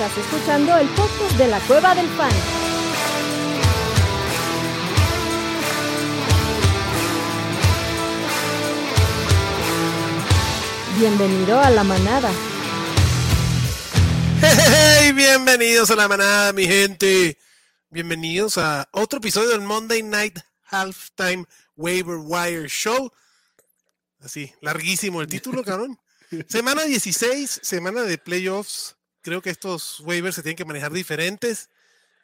Estás escuchando el podcast de la Cueva del Fan. Bienvenido a la manada. Hey, bienvenidos a la manada, mi gente. Bienvenidos a otro episodio del Monday Night Halftime Waiver Wire Show. Así, larguísimo el título, cabrón. Semana 16, semana de playoffs. Creo que estos waivers se tienen que manejar diferentes.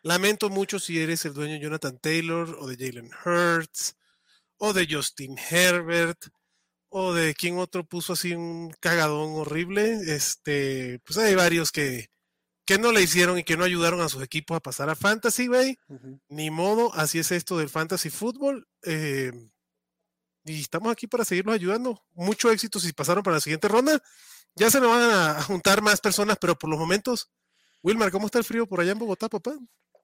Lamento mucho si eres el dueño de Jonathan Taylor o de Jalen Hurts o de Justin Herbert o de quien otro puso así un cagadón horrible. Este, pues hay varios que, que no le hicieron y que no ayudaron a sus equipos a pasar a Fantasy, güey. Ni modo, así es esto del Fantasy Football. Eh, y estamos aquí para seguirlos ayudando. Mucho éxito si pasaron para la siguiente ronda. Ya se nos van a juntar más personas, pero por los momentos, Wilmar, ¿cómo está el frío por allá en Bogotá, papá?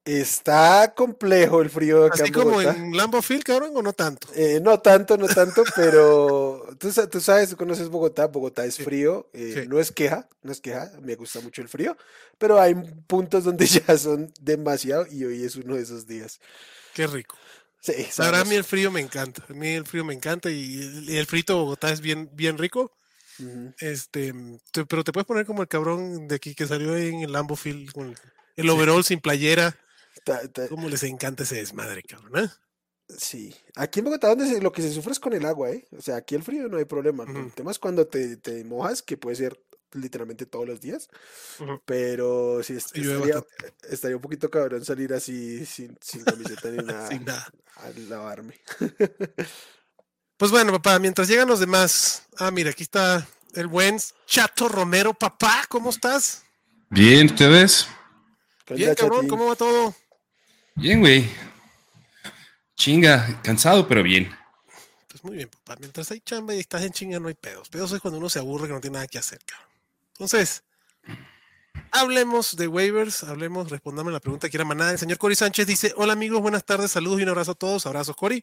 Está complejo el frío acá Así como en Lambo Field, cabrón, o no tanto. Eh, no tanto, no tanto, pero tú, tú, sabes, tú conoces Bogotá, Bogotá es frío, eh, sí. no es queja, no es queja, me gusta mucho el frío, pero hay puntos donde ya son demasiado y hoy es uno de esos días. Qué rico. Sí, a mí el frío me encanta, a mí el frío me encanta y, y el frito de Bogotá es bien, bien rico. Uh -huh. Este, te, pero te puedes poner como el cabrón de aquí que salió en el Lambo Field con el, el overall sí. sin playera. Ta, ta. ¿Cómo les encanta ese desmadre, cabrón? ¿eh? Sí, aquí en Bogotá donde se, lo que se sufre es con el agua, ¿eh? O sea, aquí el frío no hay problema. Uh -huh. El tema es cuando te, te, mojas, que puede ser literalmente todos los días. Uh -huh. Pero sí, est estaría, estaría, un poquito cabrón salir así sin, sin camiseta ni nada, sin nada a lavarme. pues bueno, papá, mientras llegan los demás. Ah, mira, aquí está el buen Chato Romero. Papá, ¿cómo estás? Bien, ¿ustedes? Bien, cabrón, ¿cómo va todo? Bien, güey. Chinga, cansado, pero bien. Pues muy bien, papá. Mientras hay chamba y estás en chinga, no hay pedos. Pedos es cuando uno se aburre que no tiene nada que hacer, cabrón. Entonces, hablemos de waivers, hablemos, respondamos la pregunta que era manada. El señor Cory Sánchez dice: Hola amigos, buenas tardes, saludos y un abrazo a todos. Abrazos, Cory.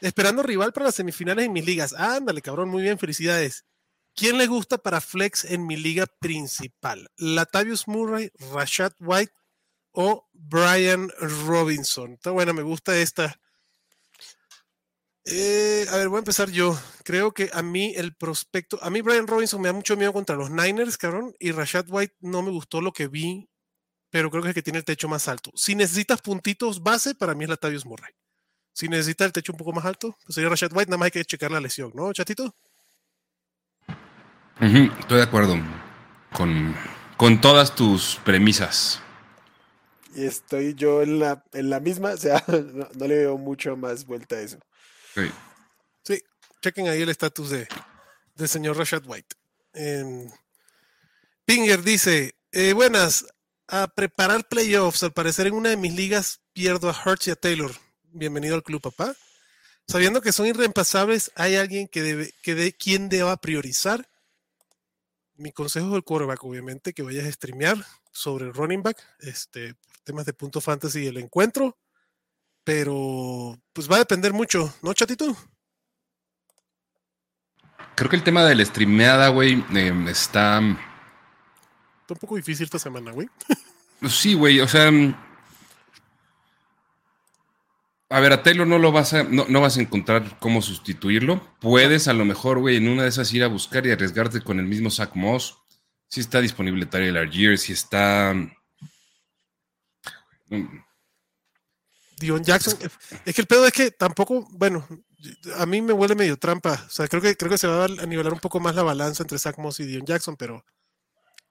Esperando rival para las semifinales en mis ligas. Ándale, cabrón, muy bien, felicidades. ¿Quién le gusta para flex en mi liga principal? Latavius Murray, Rashad White o Brian Robinson. Está buena, me gusta esta. Eh, a ver, voy a empezar yo. Creo que a mí el prospecto, a mí Brian Robinson me da mucho miedo contra los Niners, cabrón, y Rashad White no me gustó lo que vi, pero creo que es el que tiene el techo más alto. Si necesitas puntitos base, para mí es Latavius Murray. Si necesitas el techo un poco más alto, pues sería Rashad White, nada más hay que checar la lesión, ¿no, chatito? Uh -huh, estoy de acuerdo con, con todas tus premisas. Y estoy yo en la, en la misma, o sea, no, no le veo mucho más vuelta a eso. Sí, sí chequen ahí el estatus de, del señor Rashad White. Eh, Pinger dice, eh, buenas, a preparar playoffs, al parecer en una de mis ligas pierdo a Hurts y a Taylor. Bienvenido al club, papá. Sabiendo que son irreemplazables, ¿hay alguien que debe, que de quién deba priorizar? Mi consejo del quarterback, obviamente, que vayas a streamear sobre el running back, este, temas de punto fantasy y el encuentro. Pero, pues va a depender mucho, ¿no, chatito? Creo que el tema de la streameada, güey, eh, está. Está un poco difícil esta semana, güey. sí, güey, o sea. A ver, a Taylor no lo vas a, no, no, vas a encontrar cómo sustituirlo. Puedes a lo mejor, güey, en una de esas ir a buscar y arriesgarte con el mismo Zach Moss. Si está disponible Tyler Argier, si está. Dion Jackson. Es que el pedo es que tampoco, bueno, a mí me huele medio trampa. O sea, creo que creo que se va a nivelar un poco más la balanza entre Zach Moss y Dion Jackson, pero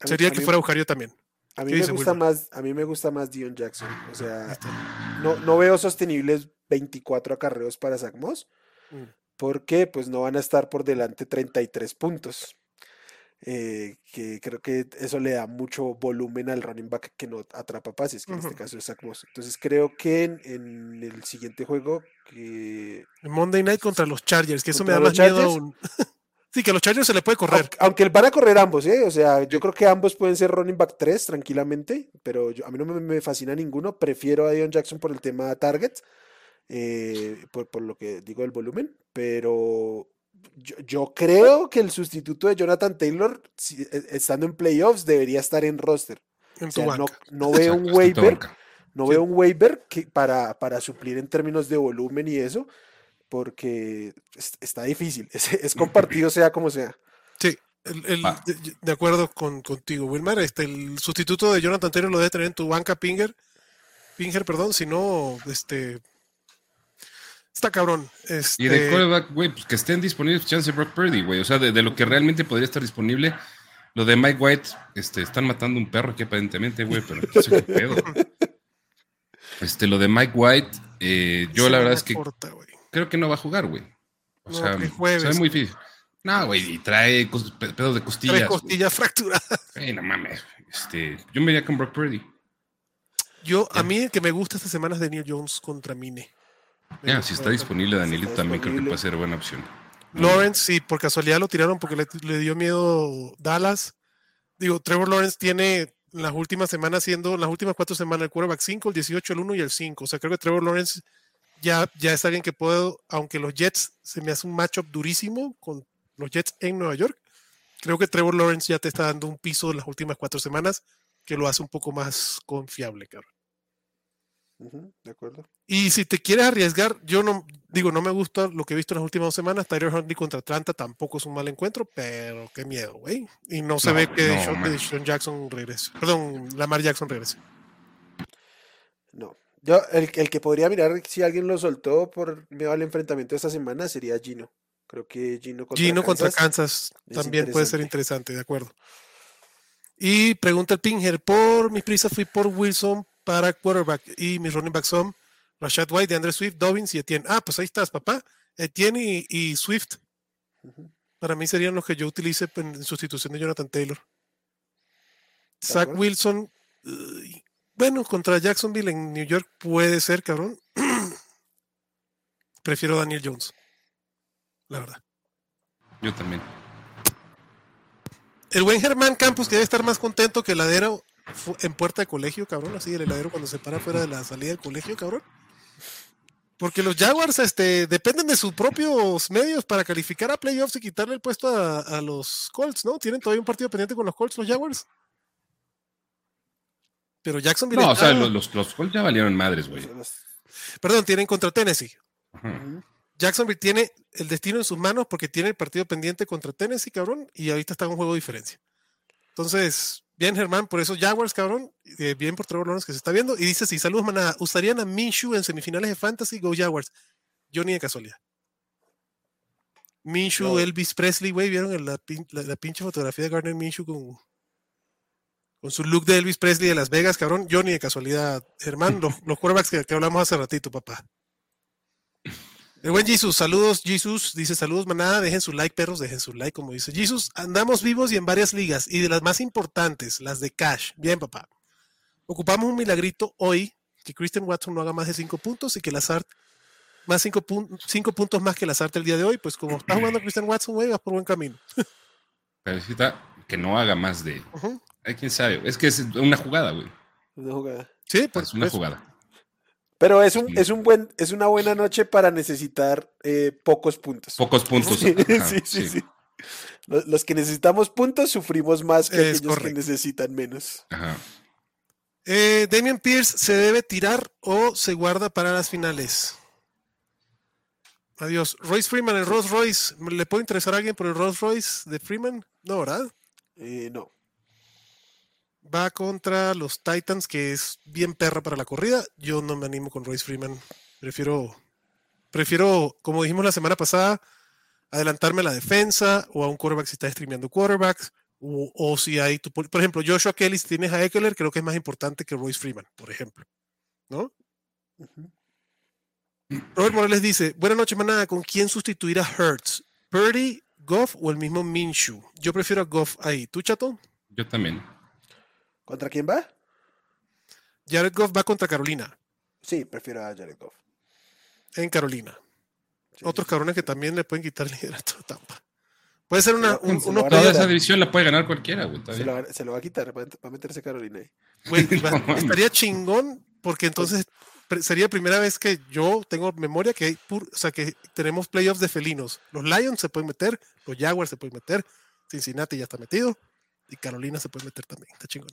sería que fuera a buscar yo también. A mí me gusta más, a mí me gusta más Dion Jackson. O sea, no, no veo sostenibles 24 acarreos para Zach Moss. Mm. Porque pues no van a estar por delante 33 puntos. Eh, que creo que eso le da mucho volumen al running back que no atrapa pases, que uh -huh. en este caso es Zach Moss. Entonces creo que en, en, el siguiente juego que... Monday Night contra los Chargers, que eso me da más Chargers, miedo aún. sí, que a los Chargers se le puede correr. Aunque, van a correr ambos, ¿eh? O sea, yo creo que ambos pueden ser running back 3 tranquilamente, pero yo, a mí no me, me, fascina ninguno. Prefiero a Dion Jackson por el tema target, eh, por, por lo que digo del volumen, pero yo, yo, creo que el sustituto de Jonathan Taylor, si, estando en playoffs, debería estar en roster. En O sea, no, no veo un waiver, no Sí. veo un waiver que para, para suplir en términos de volumen y eso, porque es- está difícil. Es, es compartido sea como sea. Sí, el- el- de, de acuerdo con, contigo, Wilmar. Este, el sustituto de Jonathan Taylor lo debe tener en tu banca Pinger. Pinger, perdón, si no, este. Está cabrón. Este, Y de quarterback, güey, pues que estén disponibles chance Brock Purdy, güey. O sea, de, de lo que realmente podría estar disponible. Lo de Mike White, este, están matando un perro aquí aparentemente, güey, pero no sé qué pedo. Este, lo de Mike White, eh, yo se la verdad es que corta, güey. Creo que no va a jugar, güey. O No, sea, que jueves. se ve muy difícil. No, güey, y trae pedos de costillas. güey. costillas fracturadas. Güey, no mames. Este, yo me iría con Brock Purdy. Yo, a mí el que me gusta esta semana es Daniel Jones contra Mine. Gusta, si está disponible Danielito, también creo que puede ser buena opción. Lawrence, sí, por casualidad lo tiraron porque le, le dio miedo Dallas. Digo, Trevor Lawrence tiene las últimas semanas siendo, las últimas cuatro semanas, el quarterback 5, el 18, el 1 y el 5. O sea, creo que Trevor Lawrence ya, ya es alguien que puedo, aunque los Jets se me hace un matchup durísimo con los Jets en Nueva York, creo que Trevor Lawrence ya te está dando un piso en las últimas cuatro semanas que lo hace un poco más confiable, cabrón. De acuerdo. Y si te quieres arriesgar, yo no digo, no me gusta lo que he visto en las últimas dos semanas. Tyler Huntley contra Atlanta tampoco es un mal encuentro, pero qué miedo, güey. Y no se No, ve que no, man. Deshaun Jackson regrese. Perdón, Lamar Jackson regrese. No. Yo, el, el que podría mirar si alguien lo soltó por miedo al enfrentamiento de esta semana sería Gino. Creo que Gino contra Gino contra Kansas Kansas es también puede ser interesante. de acuerdo. Y pregunta el Pinger, por mis prisas fui por Wilson para quarterback y mis running backs son Rashad White, DeAndre Swift, Dobbins y Etienne. Ah, pues ahí estás, papá. Etienne y, y Swift. Para mí serían los que yo utilice en en sustitución de Jonathan Taylor. Zach. Wilson, uy, bueno, contra Jacksonville en New York puede ser, cabrón. Prefiero Daniel Jones, la verdad. Yo también. El buen Germán Campos, que debe estar más contento que el heladero fu- en puerta de colegio, cabrón. Así el heladero cuando se para fuera de la salida del colegio, cabrón. Porque los Jaguars este, dependen de sus propios medios para calificar a playoffs y quitarle el puesto a, a los Colts, ¿no? Tienen todavía un partido pendiente con los Colts, los Jaguars. Pero Jacksonville. No, o sea, los, los, los Colts ya valieron madres, güey. Perdón, tienen contra Tennessee. Ajá. Jacksonville tiene el destino en sus manos porque tiene el partido pendiente contra Tennessee, cabrón, y ahorita está en un juego de diferencia. Entonces, bien, Germán, por eso Jaguars, cabrón, eh, bien por Trevor Lawrence que se está viendo. Y dice, sí, saludos, manada, ¿usarían a Minshew en semifinales de Fantasy? Go Jaguars. Yo ni de casualidad. Minshew, No. Elvis Presley, güey, ¿vieron el- la, pin- la- la pinche fotografía de Gardner Minshew con, con su look de Elvis Presley de Las Vegas, cabrón? Yo ni de casualidad, Germán, los, los quarterbacks que, que hablamos hace ratito, papá. El buen Jesus, saludos Jesus, dice saludos manada, dejen su like perros, dejen su like como dice Jesus, andamos vivos y en varias ligas y de las más importantes, las de cash, bien papá. Ocupamos un milagrito hoy, que Christian Watson no haga más de cinco puntos y que Lazard más cinco, pun- cinco puntos más que Lazard el día de hoy, pues como está jugando Christian Watson, güey, vas por buen camino. Pero necesita que no haga más de. Ujú. Ay, quién sabe. Es que es una jugada, güey. Una jugada. Sí, pues, Es una pues, jugada. Pero es un, es un buen, es una buena noche para necesitar eh, pocos puntos. Pocos puntos. Sí, Ajá, sí, sí. Los, los que necesitamos puntos sufrimos más que Es aquellos que necesitan menos. Ajá. Eh, Damian Pierce se debe tirar o se guarda para las finales. Adiós. Royce Freeman, el Rolls Royce. ¿Le puede interesar a alguien por el Rolls Royce de Freeman? No, ¿verdad? Eh, no. Va contra los Titans, que es bien perra para la corrida. Yo no me animo con Royce Freeman. Prefiero, prefiero, como dijimos la semana pasada, adelantarme a la defensa o a un quarterback si está streameando quarterbacks. O, o si hay, tu- por por ejemplo, Joshua Kelly, si tienes a Eckler, creo que es más importante que Royce Freeman, por ejemplo. ¿No? Robert Morales dice, buenas noches, manada, ¿con quién sustituir a Hertz? ¿Purdy, Goff o el mismo Minshew? Yo prefiero a Goff ahí. ¿Tú, chato? Yo también. ¿Contra quién va? Jared Goff va contra Carolina, Sí, prefiero a Jared Goff. en Carolina. Sí, Otros sí, cabrones que también le pueden quitar el liderato a Tampa. Puede ser una, un- se unos Toda esa división la puede ganar cualquiera, güey. Se lo, va- se lo va a quitar, va a, meterse Carolina ahí. güey, No estaría chingón porque entonces pre- sería primera vez que yo tengo memoria que hay pur- o sea que tenemos playoffs de felinos. Los Lions se pueden meter, los Jaguars se pueden meter, Cincinnati ya está metido y Carolina se puede meter también. Está chingón.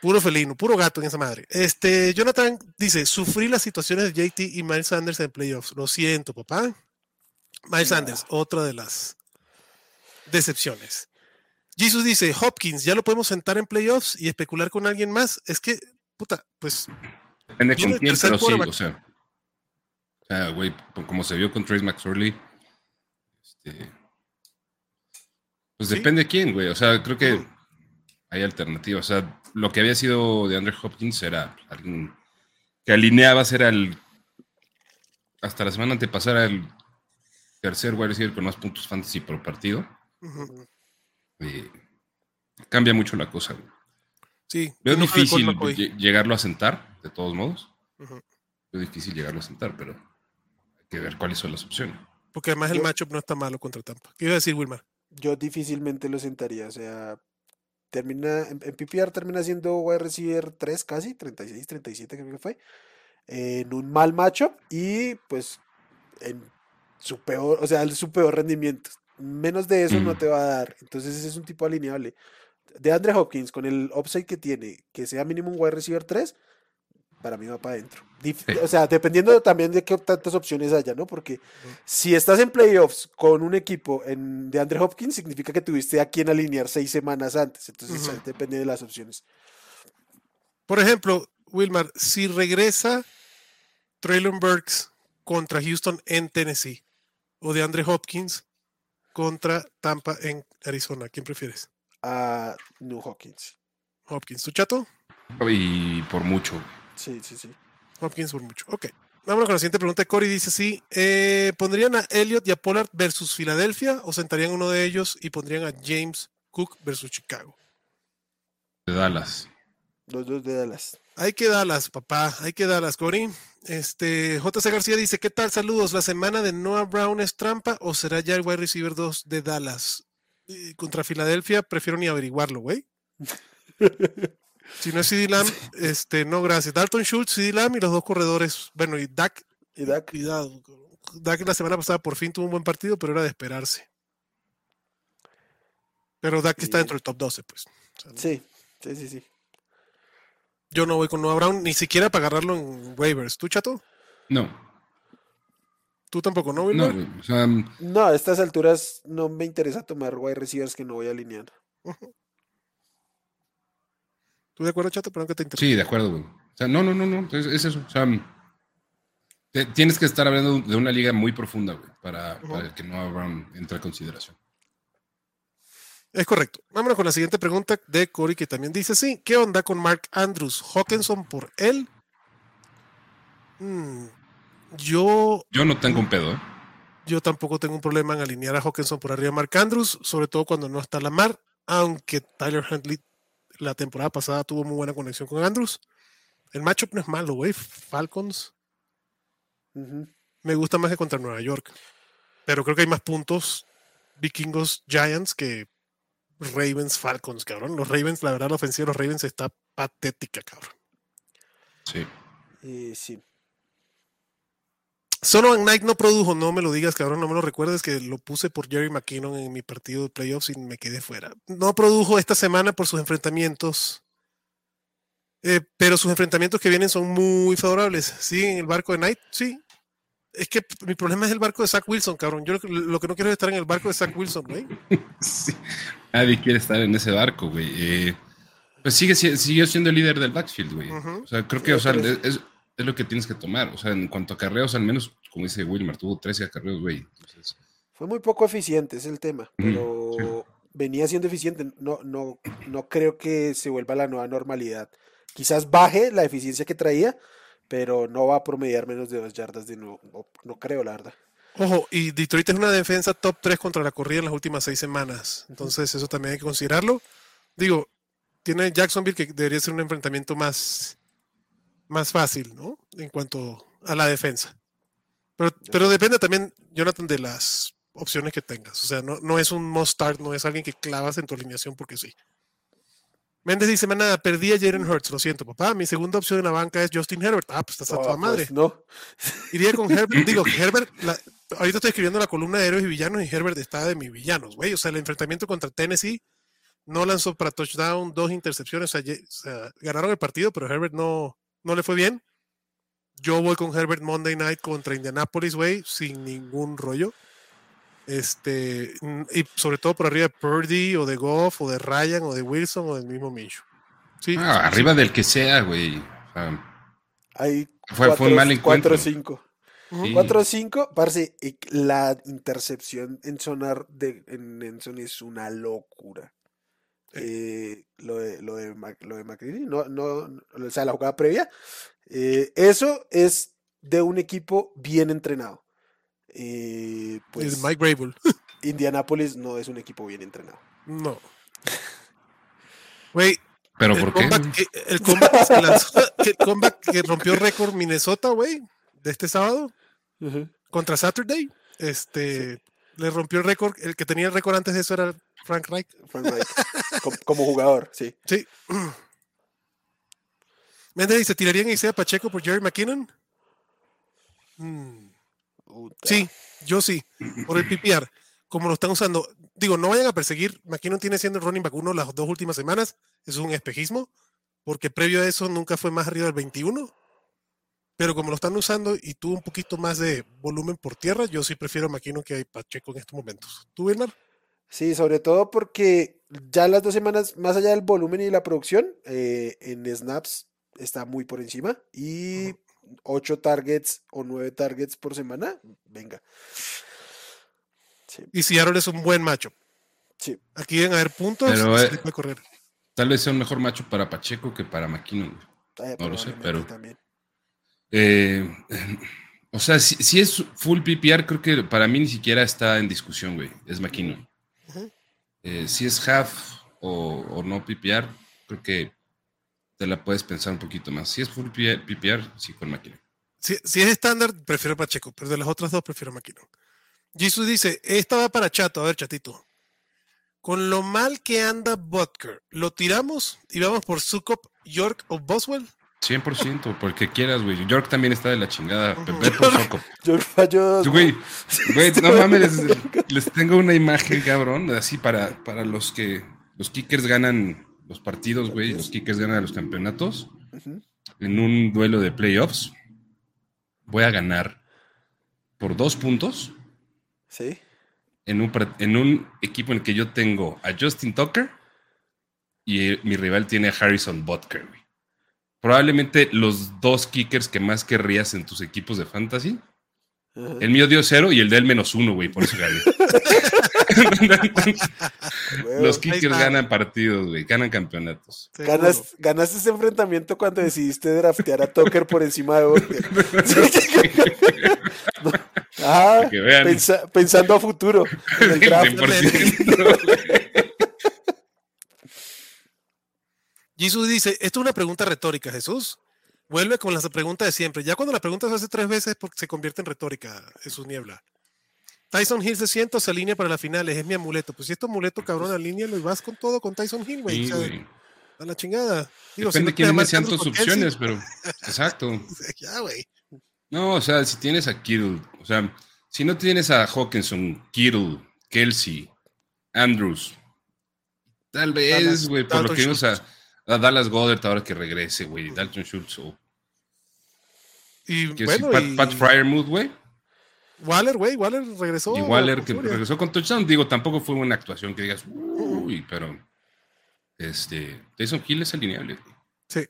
Puro felino, puro gato en esa madre. Este, Jonathan dice, sufrí las situaciones de JT y Miles Sanders en playoffs. Lo siento, papá. Miles Sanders, otra de las decepciones. Jesus dice, Hopkins, ¿ya lo podemos sentar en playoffs y especular con alguien más? Es que, puta, pues... Depende con quién, pero sí, o sea... O sea, güey, como se vio con Trace McSorley, este, pues depende de quién, güey. O sea, creo que hay alternativas. O sea, lo que había sido de Andrew Hopkins era alguien que alineaba ser el. Hasta la semana antepasada el tercer wide receiver con más puntos fantasy por partido. cambia mucho la cosa, güey. Sí. Es difícil llegarlo a sentar, de todos modos. Es difícil llegarlo a sentar, pero hay que ver cuáles son las opciones. Porque además el matchup no está malo contra Tampa. ¿Qué iba a decir, Wilmar? Yo difícilmente lo sentaría. O sea, termina, en, PPR termina siendo wide receiver 3 casi, 36, 37 creo que fue. en un mal matchup y pues en su peor, o sea, su peor rendimiento. Menos de eso no te va a dar. Entonces ese es un tipo alineable. De Andre Hopkins, con el upside que tiene, que sea mínimo un wide receiver 3, para mí va para adentro. O sea, dependiendo también de qué tantas opciones haya, ¿no? Porque si estás en playoffs con un equipo en, de Andre Hopkins, significa que tuviste a quien alinear seis semanas antes. Entonces, depende de las opciones. Por ejemplo, Wilmar, si regresa Traylon Burks contra Houston en Tennessee o de Andre Hopkins contra Tampa en Arizona, ¿quién prefieres? A New Hopkins. Hopkins, ¿tu chato? Y por mucho. Sí, sí, sí. Hopkins por mucho. Ok. Vámonos con la siguiente pregunta. Cory dice así: eh, ¿Pondrían a Elliot y a Pollard versus Filadelfia o sentarían uno de ellos y pondrían a James Cook versus Chicago? De Dallas. Los dos de Dallas. Hay que Dallas, papá. Hay que Dallas, Cory. Este, JC García dice: ¿Qué tal? Saludos. ¿La semana de Noah Brown es trampa o será ya el wide receiver 2 de Dallas? contra Filadelfia, prefiero ni averiguarlo, güey. Si no es CD Lamb, este, no, gracias. Dalton Schultz, CD Lamb y los dos corredores. Bueno, y Dak. Y Dak. Cuidado. Dak la semana pasada por fin tuvo un buen partido, pero era de esperarse. Pero Dak está dentro del top 12, pues. sí, sí, sí, sí. Yo no voy con Noah Brown, ni siquiera para agarrarlo en waivers. ¿Tú, chato? No. ¿Tú tampoco, no, No, o sea, no, a estas alturas no me interesa tomar wide receivers que no voy a alinear. ¿Tú de acuerdo, Chato? Perdón que te interrumpa. Sí, de acuerdo, güey. O sea, no, no, no, no. Es, eso. O sea, tienes que estar hablando de una liga muy profunda, güey, para, que no Brown entre consideración. Es correcto. Vámonos con la siguiente pregunta de Cory, que también dice: Sí, ¿qué onda con Mark Andrews? ¿Hawkinson por él? Hmm, yo. Yo no tengo un pedo, ¿eh? Yo tampoco tengo un problema en alinear a Hawkinson por arriba de Mark Andrews, sobre todo cuando no está la mar, aunque Tyler Huntley la temporada pasada tuvo muy buena conexión con Andrews. El matchup no es malo, güey. Falcons. Me gusta más que contra Nueva York. Pero creo que hay más puntos Vikingos Giants que Ravens Falcons, cabrón. Los Ravens, la verdad, la ofensiva de los Ravens está patética, cabrón. Sí. Eh, sí. Solo Knight no produjo, no me lo digas, cabrón, no me lo recuerdes que lo puse por Jerry McKinnon en mi partido de playoffs y me quedé fuera. No produjo esta semana por sus enfrentamientos, eh, pero sus enfrentamientos que vienen son muy favorables. Sí, en el barco de Knight, sí. Es que mi problema es el barco de Zach Wilson, cabrón. Yo lo que no quiero es estar en el barco de Zach Wilson, güey. sí. Nadie quiere estar en ese barco, güey. Eh, pues sigue, sigue siendo el líder del backfield, güey. O sea, creo que, o sea, es, es lo que tienes que tomar. O sea, en cuanto a carreos, al menos, como dice Wilmer, tuvo 13 acarreos, güey. Fue muy poco eficiente, es el tema. Pero venía siendo eficiente. No, no, no creo que se vuelva la nueva normalidad. Quizás baje la eficiencia que traía, pero no va a promediar menos de dos yardas de nuevo. No, creo, la verdad. Ojo, y Detroit es una defensa top 3 contra la corrida en las últimas seis semanas. Entonces, eso también hay que considerarlo. Digo, tiene Jacksonville que debería ser un enfrentamiento más más fácil, ¿no? En cuanto a la defensa. Pero, pero depende también, Jonathan, de las opciones que tengas. O sea, no, no es un must start, no es alguien que clavas en tu alineación porque sí. Méndez dice, nada, perdí a Jalen Hurts, lo siento, papá. Mi segunda opción en la banca es Justin Herbert. Ah, pues estás a toda oh, madre. Pues, no. Iría con Herbert. Digo, Herbert, ahorita estoy escribiendo la columna de héroes y villanos y Herbert está de mis villanos, güey. O sea, el enfrentamiento contra Tennessee no lanzó para touchdown, dos intercepciones. O sea, ganaron el partido, pero Herbert no, no le fue bien. Yo voy con Herbert Monday Night contra Indianapolis, güey, sin ningún rollo. Este, y sobre todo por arriba de Purdy o de Goff o de Ryan o de Wilson o del mismo Minshew. Sí, ah, arriba del que sea, güey. Hay fue, fue un mal encuentro. 4-5. 4-5, parece, la intercepción en sonar de en Enson es una locura. Eh, lo de lo de, lo de McCready, no, no, o sea, la jugada previa. Eh, eso es de un equipo bien entrenado. Eh, pues, Mike Brable. Indianapolis no es un equipo bien entrenado. No. Güey. ¿Pero por qué? el, comeback que lanzó, el comeback que rompió récord Minnesota, güey, de este sábado contra Saturday. Este le rompió el récord. El que tenía el récord antes de eso era Frank Reich. Frank Reich. como, jugador, sí. Sí. Méndez dice: ¿tirarían a Pacheco por Jerry McKinnon? Mm. Sí, yo sí. Por el PPR. Como lo están usando. Digo, no vayan a perseguir. McKinnon tiene siendo el running back uno las dos últimas semanas. Es un espejismo. Porque previo a eso nunca fue más arriba del 21 pero como lo están usando y tuvo un poquito más de volumen por tierra, yo sí prefiero Maquino que hay Pacheco en estos momentos. ¿Tú, Wilmar? Sí, sobre todo porque ya las dos semanas, más allá del volumen y la producción, eh, en snaps está muy por encima y ocho targets o nueve targets por semana, venga. Sí. Y Seattle es un buen macho. Sí. Aquí deben haber puntos. Pero, eh, correr. Tal vez sea un mejor macho para Pacheco que para Maquino. Eh, no lo sé, pero. También. Eh, o sea, si, es full PPR, creo que para mí ni siquiera está en discusión, güey. Es McKinnon. Eh, si es half o, no PPR, creo que te la puedes pensar un poquito más. Si es full PPR, sí con McKinnon. Si, si es estándar, prefiero Pacheco, pero de las otras dos prefiero McKinnon. Jesus dice, esta va para Chato, a ver, Chatito. Con lo mal que anda Butker, ¿lo tiramos y vamos por Sukop, York o Boswell? 100%, porque quieras, güey. York también está de la chingada. Pepe por Soco. York falló. Güey, güey, no mames, les, tengo una imagen, cabrón, así para, para los que los kickers ganan los partidos, güey. Los kickers ganan los campeonatos. En un duelo de playoffs, voy a ganar por dos puntos. Sí. En un, en un equipo en el que yo tengo a Justin Tucker y mi rival tiene a Harrison Butker, güey probablemente los dos kickers que más querrías en tus equipos de fantasy. El mío dio cero y el de él menos uno, güey, por eso gané. los kickers ganan partidos, güey, ganan campeonatos. ganaste ese enfrentamiento cuando decidiste draftear a Tucker por encima de ah, pensando a futuro. En el draft. Jesús dice, esto es una pregunta retórica, Jesús. Vuelve con la pregunta de siempre. Ya cuando la pregunta se hace tres veces porque se convierte en retórica, Jesús Niebla. Tyson Hill se siente se alinea para las finales, es mi amuleto. Pues si es tu amuleto, cabrón, alínealo y vas con todo con Tyson Hill, güey. a la chingada. Digo, Depende de quiénes sean tus opciones, pero. Exacto. ya, güey. No, o sea, si tienes a Kittle, o sea, si no tienes a Hawkinson, Kittle, Kelsey, Andrews, tal vez, güey, por lo que o sea, a Dallas Goddard ahora que regrese, güey. Dalton Schultz. Y bueno, Pat, y... Pat Fryermuth, güey. Waller, güey, Waller regresó. Y Waller que regresó con touchdown. Digo, tampoco fue una actuación que digas, uy, pero este, Jason Hill es alineable. Sí.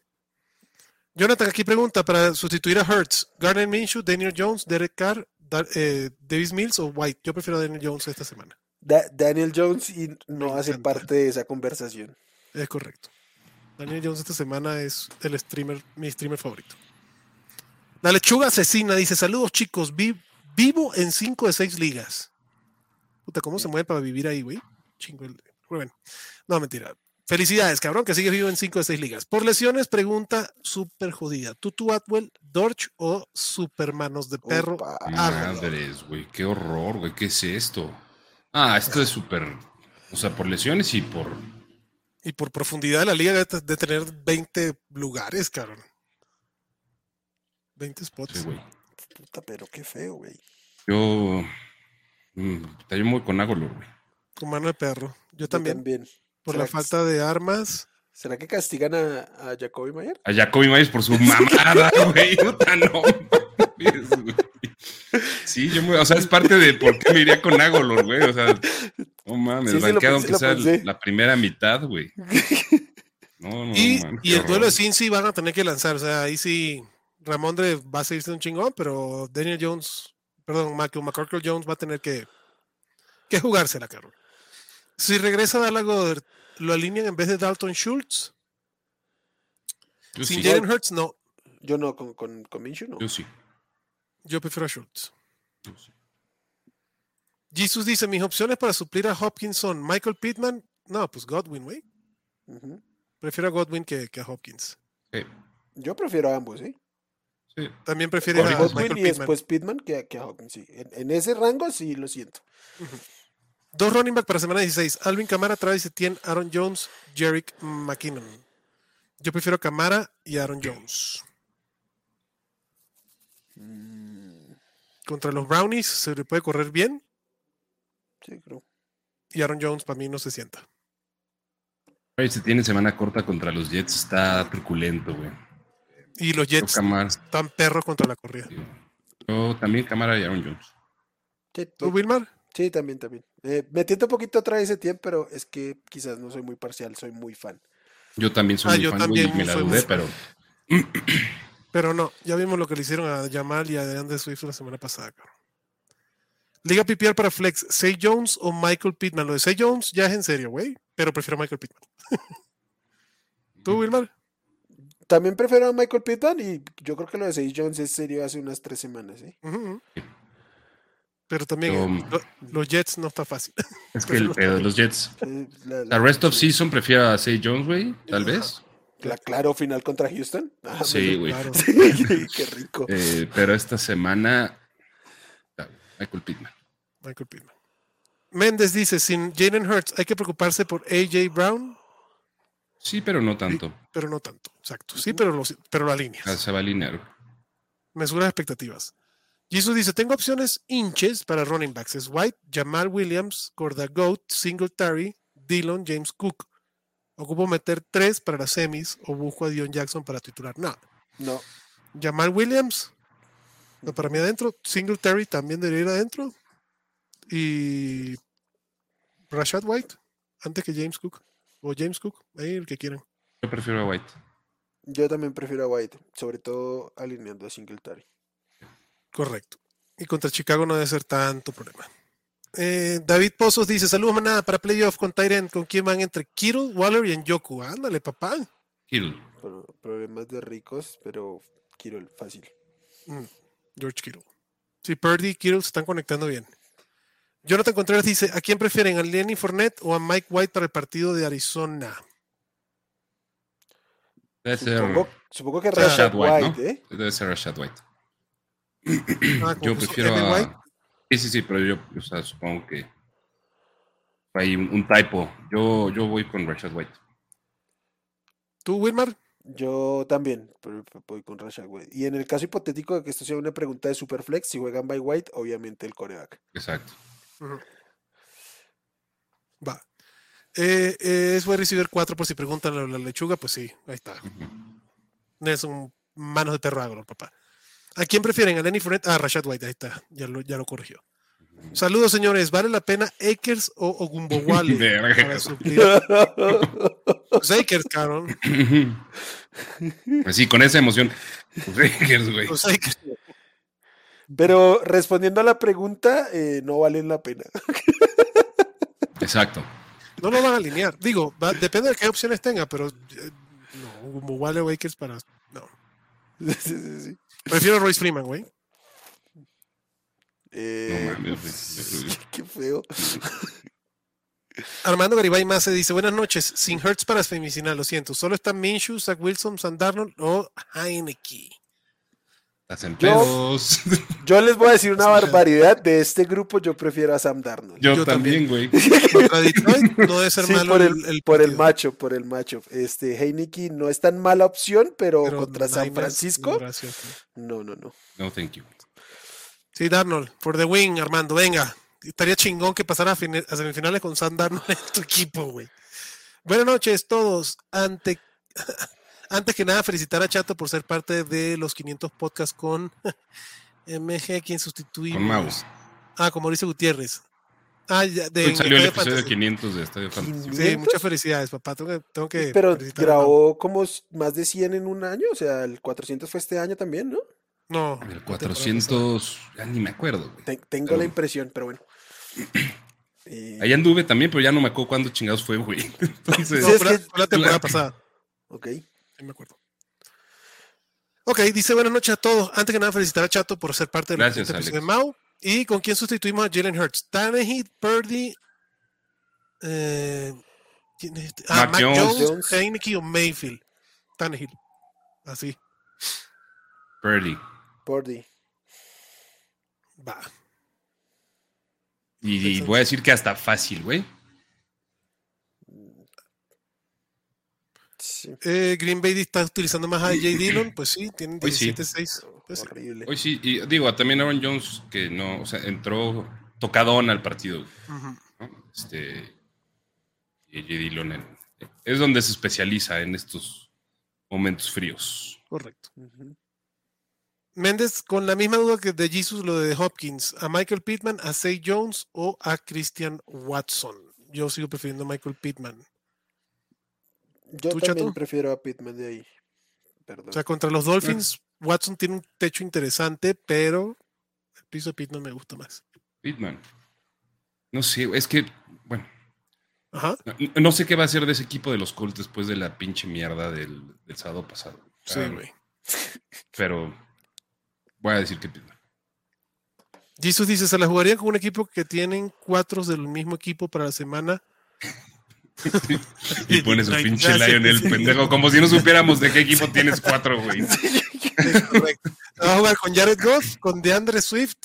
Jonathan aquí pregunta para sustituir a Hertz, Garner Minshew, Daniel Jones, Derek Carr, eh, Davis Mills o White. Yo prefiero a Daniel Jones esta semana. Daniel Jones y no hace parte de esa conversación. Es correcto. Daniel Jones esta semana es el streamer, mi streamer favorito. La lechuga asesina dice: Saludos chicos, vivo en 5 de 6 ligas. Puta, ¿cómo se mueve para vivir ahí, güey? Chingo Bueno, no, mentira. Felicidades, cabrón, que sigue vivo en 5 de 6 ligas. Por lesiones, pregunta súper jodida. ¿Tutu Atwell, Dorch o Supermanos de Perro? Madres, güey, qué horror, güey, ¿qué es esto? Ah, esto es súper. O sea, por lesiones y por y por profundidad de la liga de, tener 20 lugares, cabrón. 20 spots. güey. Puta, pero qué feo, güey. Yo. Mmm, yo muy con Agolor, güey. Con mano de perro. Yo también. Yo también. por la ¿Será que- falta de armas. ¿Será que castigan a, a Jacoby Mayer? A Jacoby Myers por su mamada, güey. Puta, no. Sí, yo me, o sea, es parte de por qué me iría con Agolor, güey. O sea, no mames, Sí, sí, banqueado aunque sea la primera mitad, güey. No, no, Y, el duelo de. Cincy van a tener que lanzar. O sea, ahí sí, Ramondre va a seguirse un chingón, pero Daniel Jones, perdón, Michael McCorkle Jones va a tener que, que jugársela, carro. Si regresa Dallas Goddard, ¿lo alinean en vez de Dalton Schultz? Yo Sin sí, Jalen Hurts, no. Yo no, con, con, con Minshew no. yo sí. Yo prefiero a Schultz. Jesus dice, mis opciones para suplir a Hopkins son Michael Pittman. No, pues Godwin, güey. Ujú. Prefiero a Godwin que, que a Hopkins. Sí, Yo prefiero a ambos, ¿sí? sí. También prefieres a. Michael Godwin y Pittman. después Pittman que, que a Hawkins, sí. En, en ese rango sí lo siento. Dos running back para semana 16. Alvin Kamara, Travis Etienne, Aaron Jones, Jerick McKinnon. Yo prefiero Kamara y Aaron Jones. Contra los Brownies se le puede correr bien Sí, creo. y Aaron Jones para mí no se sienta. Ahí se tiene semana corta contra los Jets, está truculento, güey. Y los Jets están perros contra la corrida. yo también Camara y Aaron Jones. Sí, ¿Tú, Wilmar? sí, también, también. Eh, me tiento un poquito otra vez ese tiempo, pero es que quizás no soy muy parcial, soy muy fan. Yo también soy Ah, muy yo fan, también güey, y me la muy dudé, pero Pero no, ya vimos lo que le hicieron a Jamal y a DeAndre Swift la semana pasada. cabrón. Liga PPR para Flex, Say Jones o Michael Pittman. Lo de Say Jones ya es en serio, güey. Pero prefiero a Michael Pittman. ¿Tú, Wilmar? También prefiero a Michael Pittman y yo creo que lo de Sage Jones es serio hace unas tres semanas, ujú. Pero también Yo- eh, lo- los Jets no está fácil. es que el pedo de los Jets. Eh, La, La rest of season prefiero a Say Jones, güey, tal vez. La claro final contra Houston. Ah, Sí, güey. Claro. Sí, qué rico. Eh, pero esta semana, ah, Michael Pittman. Michael Pittman. Méndez dice, sin Jalen Hurts hay que preocuparse por AJ Brown, Sí, pero no tanto. pero no tanto. Exacto. Sí, pero lo, pero lo alineas. Ah, Se va a alinear. Mesuras expectativas. Jesus dice, tengo opciones hinches para running backs. Es White, Jamal Williams, Corda Goat, Singletary, Dillon, James Cook. Ocupo meter tres para las semis o busco a Dion Jackson para titular. No. No, Jamal Williams, no, para mí adentro. Singletary también debería ir adentro. Y Rashad White, antes que James Cook. O James Cook, ahí el que quieran. Yo prefiero a White. yo también prefiero a White, sobre todo alineando a Singletary. Correcto. Y contra Chicago no debe ser tanto problema. Eh, David Pozos dice: Saludos, manada, para playoff con Tyrant. ¿Con quién van entre Kittle, Waller y Njoku? Ándale, papá. Pro- problemas de ricos, pero Kirill, fácil. Mm, George Kittle. Sí, Purdy y Kittle se están conectando bien. Jonathan Contreras dice: ¿A quién prefieren, a Lenny Fournette o a Mike White para el partido de Arizona? Debe ser Supongo, supongo que Rashad Rashad White, White, ¿no? ¿eh? Debe ser Rashad White. Ah, Yo prefiero Evan White. Sí, sí, sí, pero yo o sea, supongo que hay un, un typo. Yo, yo voy con Rashad White. ¿Tú, Wilmar? Yo también pero voy con Rashad White. Y en el caso hipotético de que esto sea una pregunta de Superflex, si juegan by White, obviamente el coreback. Exacto. Va. Eh, eh, es wide receiver 4 por si preguntan la, la lechuga, pues sí, ahí está. Nelson, manos de perro agro, papá. ¿A quién prefieren? ¿A Lenny Fournette? Ah, Rashad White, ahí está, ya lo, ya lo corrigió. Saludos, señores. ¿Vale la pena Akers o Ogumbowale Verga. para suplir? Pues Akers, cabrón. Así, con esa emoción. Pues, Lakers, güey. Akers. Pero respondiendo a la pregunta, eh, no valen la pena. Exacto. No lo van a alinear. Digo, va- depende de qué opciones tenga, pero eh, no, Ogumbowale o Akers para. No. Sí, sí, sí. Prefiero a Royce Freeman, güey. Eh, No mames, güey. qué feo. Armando Garibay Mace dice, buenas noches, sin Hertz para semifinal, lo siento, solo están Minshew, Zach Wilson, Sam Darnold o Heineke. Estás en Yo- pedos. Yo les voy a decir una barbaridad. De este grupo, yo prefiero a Sam Darnold. Yo, Yo también, güey. Contra Detroit no debe ser Sí, malo por el, por macho, por el macho. Este, Heineke no es tan mala opción, pero, pero contra San Francisco, gracias. no, no, no. No, thank you. Sí, Darnold, for the win, Armando, venga. Estaría chingón que pasara a semifinales con Sam Darnold en tu equipo, güey. Buenas noches todos. Ante, antes que nada, felicitar a Chato por ser parte de los 500 podcasts con MG, quien sustituimos. Con Mau. Ah, con Mauricio Gutiérrez. Ah, ya, de Hoy salió el episodio Fantasy. 500 de Estadio Fantasy. Sí, ¿500? muchas felicidades, papá. Tengo que, tengo que Pero grabó como más de 100 en un año, o sea, el 400 fue este año también, ¿no? No. El la temporada 400, ya ni me acuerdo, güey. Te- tengo Pero- la impresión, pero bueno. Eh, Ahí anduve también, pero ya no me acuerdo cuándo chingados fue, güey. Entonces. No, la, fue la temporada pasada. ok. Sí, me acuerdo. Ok, dice buenas noches a todos. Antes que nada, felicitar a Chato por ser parte del Gracias, quinto episodio de. Mau. ¿Y con quién sustituimos a Jalen Hurts? Tannehill, Purdy, eh, ¿quién es este? Ah, Mac Mac Jones. Jones. Heineke o Mayfield. Tannehill. Así. Purdy. Pordy. Va. Y, y voy a decir que hasta fácil, güey. Sí, Eh, Green Bay está utilizando más a J. Dillon. Pues sí, tienen Hoy sí. 17-6. Pues horrible. Hoy sí, y digo, también Aaron Jones, que no, o sea, entró tocadón al partido. ¿no? Este, y J. Dillon en- es donde se especializa en estos momentos fríos. Correcto. Méndez, con la misma duda que de Jesus, lo de Hopkins, a Michael Pittman, a Say Jones o a Christian Watson. Yo sigo prefiriendo a Michael Pittman. Yo ¿Tú, también Chato? prefiero a Pittman de ahí. Perdón. O sea, contra los Dolphins, Watson tiene un techo interesante, pero el piso de Pittman me gusta más. Pittman. No sé, es que, bueno, Ajá. no, no sé qué va a hacer de ese equipo de los Colts después de la pinche mierda del, del sábado pasado. Sí, güey. Pero voy a decir que Pittman. Jesus dice, ¿se la jugarían con un equipo que tienen cuatro del mismo equipo para la semana? Y pone su Like, pinche. Lionel, pendejo, como si no supiéramos de qué equipo tienes cuatro, güey. Es correcto. Va a jugar con Jared Goff, con DeAndre Swift,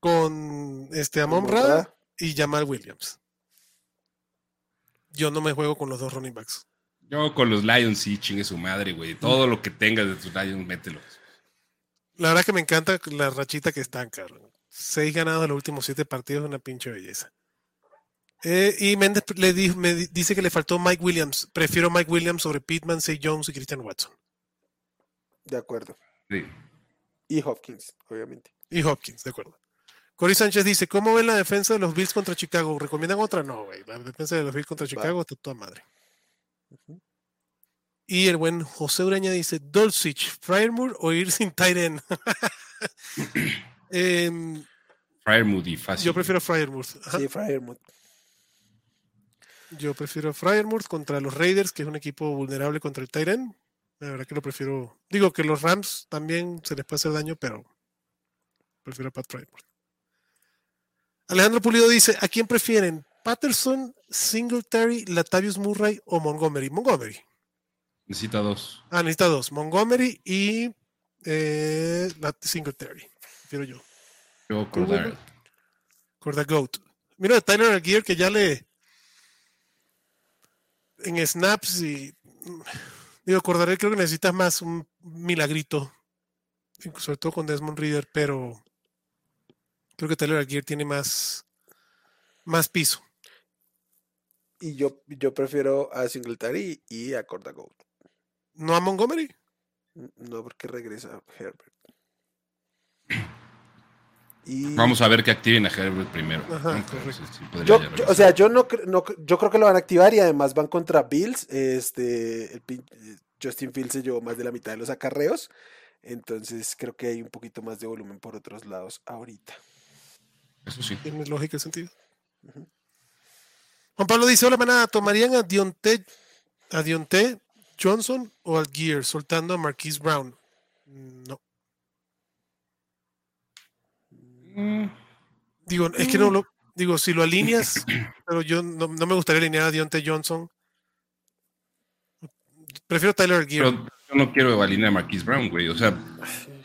con este Amon Ra y Jamal Williams. Yo no me juego con los dos running backs. Yo con los Lions sí, chingue su madre, güey. Todo lo que tengas de tus Lions, mételo. La verdad que me encanta la rachita que están, cabrón. Seis ganados de los últimos siete partidos, una pinche belleza. Eh, y Méndez le di- me di- dice que le faltó Mike Williams. Prefiero Mike Williams sobre Pittman, Say Jones y Christian Watson. De acuerdo. Sí. Y Hopkins, obviamente. Y Hopkins, de acuerdo. Cory Sánchez dice, ¿cómo ven la defensa de los Bills contra Chicago? ¿Recomiendan otra? No, güey. La defensa de los Bills contra Chicago está toda madre. Y el buen José Ureña dice, Dulcich, Fryermoor o ir sin. Em, Fryer Moody, fácil. yo prefiero Fryermoor. Ajá. Sí, Fryermuth. Yo prefiero Fryermuth contra los Raiders, que es un equipo vulnerable contra el Tyrant. La verdad que lo prefiero. Digo que los Rams también se les puede hacer daño, pero prefiero a Pat Fryermuth. Alejandro Pulido dice: ¿A quién prefieren? ¿Patterson, Singletary, Latavius Murray o Montgomery? Montgomery. Necesita dos. Ah, necesita dos: Montgomery y eh, Singletary. Prefiero yo. Yo. Wilmer. Corda Goat. Mira, Tyler Gear que ya le. En snaps y. Digo, Cordarel creo que necesitas más un milagrito. Sobre todo con Desmond Reader, pero. Creo que Tyler Gear tiene más. Más piso. Y yo, yo prefiero a Singletary y a Corda Gold. ¿No a Montgomery? No, porque regresa Herbert. Y Vamos a ver que activen a Herbert primero. Ajá, ¿no? correcto. Sí, sí, podría yo, ya yo- o sea, yo no, no yo creo que lo van a activar y además van contra Bills. Este, el eh, Justin Fields se llevó más de la mitad de los acarreos. Entonces creo que hay un poquito más de volumen por otros lados ahorita. Eso sí. Tiene lógica el sentido. Juan Pablo dice: Hola, manada, ¿tomarían a Dionte, a Dionte Johnson o al Gear soltando a Marquise Brown? No. Mm, Digo, es que no lo. Digo, si lo alineas, pero yo no, no me gustaría alinear a Dionte Johnson. Prefiero Tyler Gear. Pero yo no quiero alinear a Marquise Brown, güey. O sea,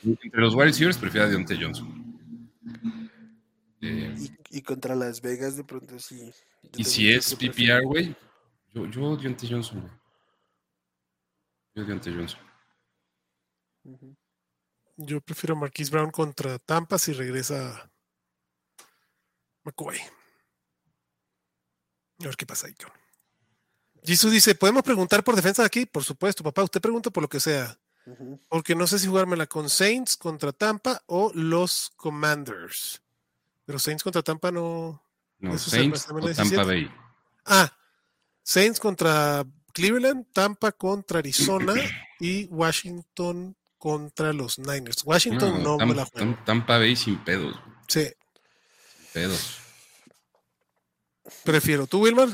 entre los wide receivers prefiero a Deontay Johnson. Eh, Y, y contra Las Vegas de pronto sí. yo y si es PPR, güey, yo, yo Deontay Johnson, güey. Yo Deontay Johnson. Ujú. Yo prefiero a Marquise Brown contra Tampa si regresa McCoy. A ver qué pasa ahí. Jisoo dice, ¿podemos preguntar por defensa aquí? Por supuesto, papá, usted pregunta por lo que sea. Porque no sé si jugármela con Saints contra Tampa o los Commanders. Pero Saints contra Tampa no. No, Saints o 17. Tampa Bay. Ah, Saints contra Cleveland, Tampa contra Arizona y Washington contra los Niners. Washington no, No, me la juego. Tam- Tampa Bay sin pedos. Sí, sin pedos. prefiero. ¿Tú, Wilmar?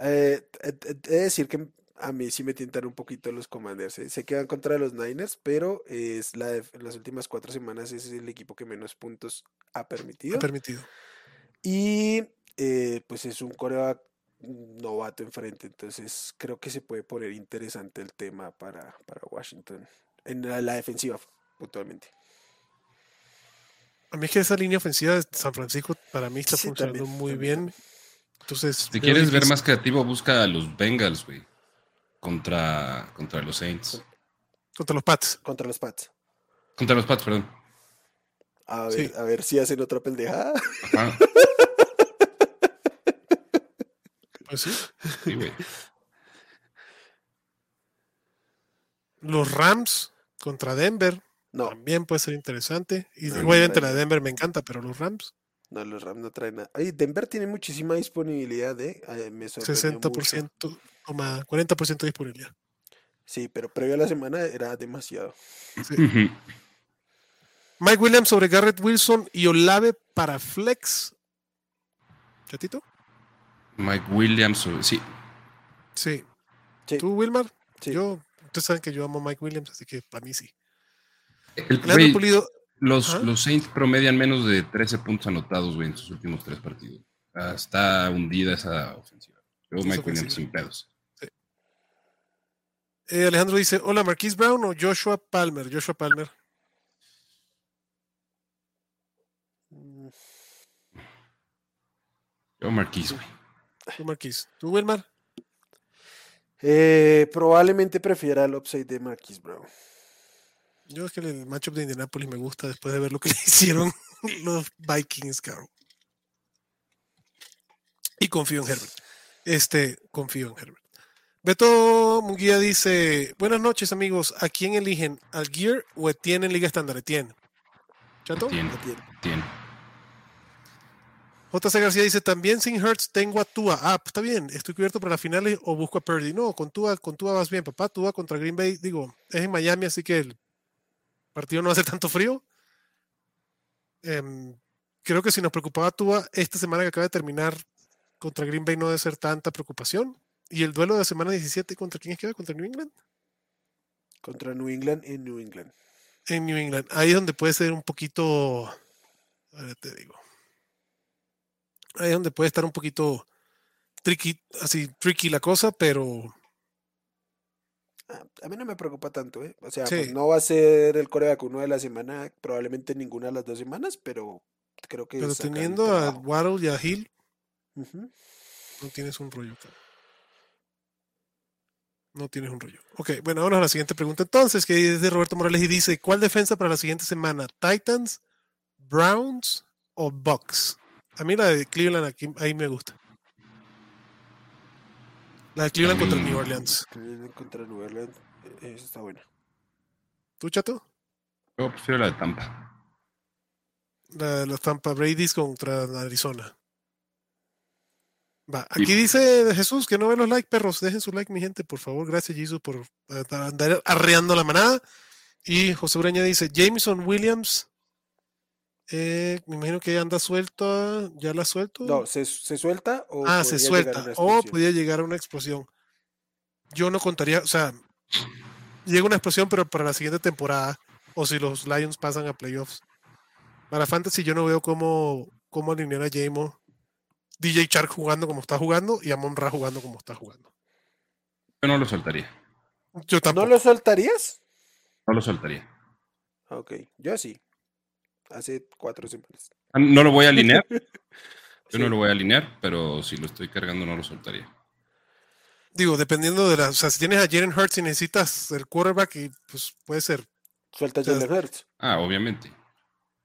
Eh, he he de decir que a mí sí me tientan un poquito los Commanders. ¿eh? Se quedan contra los Niners, pero es la de- en las últimas cuatro semanas ese es el equipo que menos puntos ha permitido. Ha permitido. Y eh, pues es un coreback novato enfrente, entonces creo que se puede poner interesante el tema para, para Washington, en la, la defensiva puntualmente. A mí es que esa línea ofensiva de San Francisco para mí está Sí, funcionando también, muy también, bien. Entonces, Si quieres ver más creativo, busca a los Bengals, güey. Contra, contra los Saints. contra los Pats. Contra los Pats. Contra los Pats, perdón. A ver, Sí. a ver si hacen otra pendejada. Ajá. Pues sí. Sí, güey. Los Rams contra Denver No, también puede ser interesante. Y No, obviamente no, la Denver me encanta, pero los Rams, no, los Rams no traen nada. Oye, Denver tiene muchísima disponibilidad, ¿eh? Eh, me sorprendió mucho. 60% o más, 40% de disponibilidad. Sí, pero previo a la semana era demasiado. Mike Williams sobre Garrett Wilson y Olave para Flex. ¿Chatito? Mike Williams, sí. Sí. Sí, ¿Tú, Wilmar? sí. Yo, ustedes saben que yo amo a Mike Williams, así que para mí sí. El- güey, Pulido, los, los Saints promedian menos de 13 puntos anotados, güey, en sus últimos tres partidos. Ah, Está hundida esa ofensiva. Yo, Mike ofensiva. Williams sin pedos. eh, Alejandro dice, hola, Marquise Brown o Joshua Palmer. Joshua Palmer. Yo, Marquise, güey. Tú, Marquise. ¿Tú, Wilmar? eh, probablemente prefiera el upside de Marquis Brown. Yo es que el matchup de Indianapolis me gusta después de ver lo que le hicieron los Vikings, cabrón. Y confío en Herbert. Este, confío en Herbert. Beto Munguía dice: Buenas noches, amigos. ¿A quién eligen? ¿Al Gear o Etienne en Liga Estándar? Etienne. ¿Chato? Etienne. Tiene. JC García dice: También sin Hertz tengo a Tua. Ah, pues está bien. Estoy cubierto para las finales o busco a Purdy. No, con Tua, con Tua vas bien, papá. Tua contra Green Bay. Digo, es en Miami, así que el partido no hace tanto frío. Em, creo que si nos preocupaba Tua esta semana que acaba de terminar contra Green Bay no debe ser tanta preocupación. Y el duelo de la semana 17, ¿contra quién es que va? ¿Contra New England? Contra New England en New England. En New England. Ahí es donde puede ser un poquito. Ahora te digo. Ahí es donde puede estar un poquito tricky, así tricky la cosa, pero Ah, a mí no me preocupa tanto, ¿eh? O sea, Sí. pues no va a ser el coreback uno de la semana, probablemente ninguna de las dos semanas, pero creo que pero teniendo a. Waddle y a Hill, no tienes un rollo. No tienes un rollo. Ok, bueno, ahora a la siguiente pregunta entonces, que es de Roberto Morales y dice, ¿cuál defensa para la siguiente semana? ¿Titans, Browns o Bucks? A mí la de Cleveland aquí, ahí me gusta. La de Cleveland contra New Orleans. Cleveland contra New Orleans, esa está buena. ¿Tú, Chato? Yo prefiero la de Tampa. La de los Tampa Brady's contra Arizona. Va, Y- aquí dice Jesús que no ve los likes, perros. Dejen su like, mi gente, por favor. Gracias, Jesus, por andar arreando la manada. Y José Ureña dice: Jameson Williams. Eh, me imagino que anda suelto. ¿Ya la suelto? No, ¿se, se suelta o ah, se suelta. O podría llegar a una explosión. Yo no contaría, o sea, llega una explosión, pero para la siguiente temporada, o si los Lions pasan a playoffs. Para Fantasy, yo no veo cómo, cómo alinear a Jamo, DJ Shark jugando como está jugando y a Monra jugando como está jugando. Yo no lo soltaría. Yo tampoco. ¿No lo soltarías? No lo soltaría. Ok, yo sí. Hace cuatro semanas. Ah, No lo voy a alinear. Yo Sí. no lo voy a alinear, pero si lo estoy cargando no lo soltaría. Digo, dependiendo de la. O sea, si tienes a Jalen Hurts y necesitas el quarterback, y pues puede ser. Suelta a sea, Jalen Hurts. Ah, obviamente.